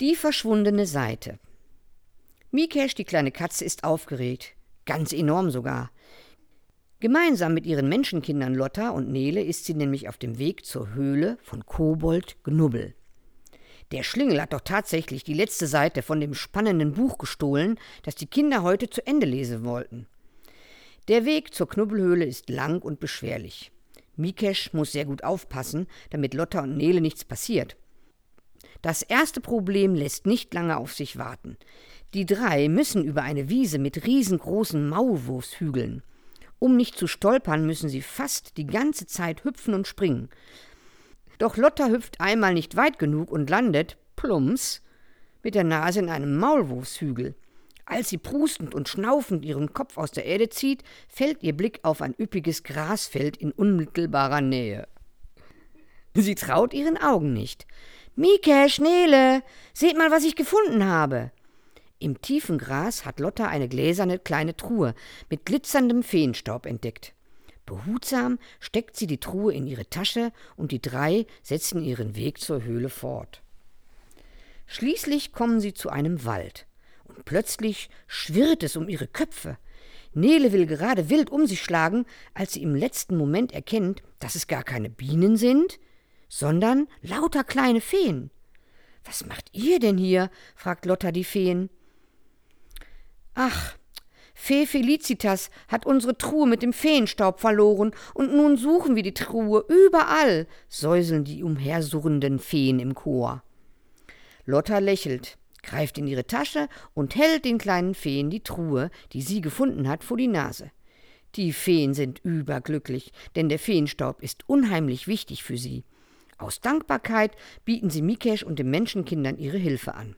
Die verschwundene Seite. Mikesh, die kleine Katze, ist aufgeregt. Ganz enorm sogar. Gemeinsam mit ihren Menschenkindern Lotta und Nele ist sie nämlich auf dem Weg zur Höhle von Kobold Knubbel. Der Schlingel hat doch tatsächlich die letzte Seite von dem spannenden Buch gestohlen, das die Kinder heute zu Ende lesen wollten. Der Weg zur Knubbelhöhle ist lang und beschwerlich. Mikesh muss sehr gut aufpassen, damit Lotta und Nele nichts passiert. Das erste Problem lässt nicht lange auf sich warten. Die drei müssen über eine Wiese mit riesengroßen Maulwurfshügeln. Um nicht zu stolpern, müssen sie fast die ganze Zeit hüpfen und springen. Doch Lotta hüpft einmal nicht weit genug und landet, plumps, mit der Nase in einem Maulwurfshügel. Als sie prustend und schnaufend ihren Kopf aus der Erde zieht, fällt ihr Blick auf ein üppiges Grasfeld in unmittelbarer Nähe. Sie traut ihren Augen nicht. Mike, Schnele, seht mal, was ich gefunden habe. Im tiefen Gras hat Lotta eine gläserne kleine Truhe mit glitzerndem Feenstaub entdeckt. Behutsam steckt sie die Truhe in ihre Tasche und die drei setzen ihren Weg zur Höhle fort. Schließlich kommen sie zu einem Wald und plötzlich schwirrt es um ihre Köpfe. Nele will gerade wild um sich schlagen, als sie im letzten Moment erkennt, dass es gar keine Bienen sind, sondern lauter kleine Feen. Was macht ihr denn hier? fragt Lotta die Feen. Ach, Fee Felicitas hat unsere Truhe mit dem Feenstaub verloren, und nun suchen wir die Truhe überall, säuseln die umhersurrenden Feen im Chor. Lotta lächelt, greift in ihre Tasche und hält den kleinen Feen die Truhe, die sie gefunden hat, vor die Nase. Die Feen sind überglücklich, denn der Feenstaub ist unheimlich wichtig für sie. Aus Dankbarkeit bieten sie Mikesh und den Menschenkindern ihre Hilfe an.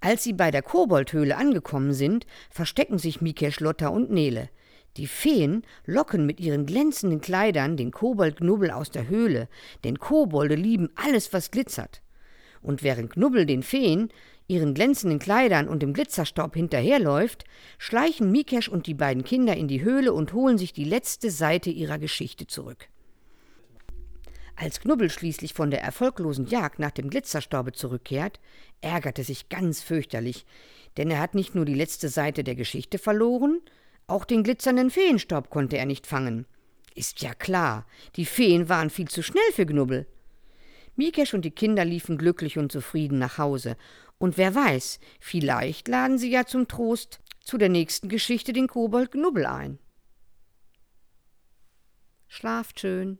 Als sie bei der Koboldhöhle angekommen sind, verstecken sich Mikesh, Lotta und Nele. Die Feen locken mit ihren glänzenden Kleidern den Kobold-Knubbel aus der Höhle, denn Kobolde lieben alles, was glitzert. Und während Knubbel den Feen, ihren glänzenden Kleidern und dem Glitzerstaub hinterherläuft, schleichen Mikesh und die beiden Kinder in die Höhle und holen sich die letzte Seite ihrer Geschichte zurück. Als Knubbel schließlich von der erfolglosen Jagd nach dem Glitzerstaube zurückkehrt, ärgert er sich ganz fürchterlich, denn er hat nicht nur die letzte Seite der Geschichte verloren, auch den glitzernden Feenstaub konnte er nicht fangen. Ist ja klar, die Feen waren viel zu schnell für Knubbel. Mikesh und die Kinder liefen glücklich und zufrieden nach Hause, und wer weiß, vielleicht laden sie ja zum Trost zu der nächsten Geschichte den Kobold Knubbel ein. Schlaft schön.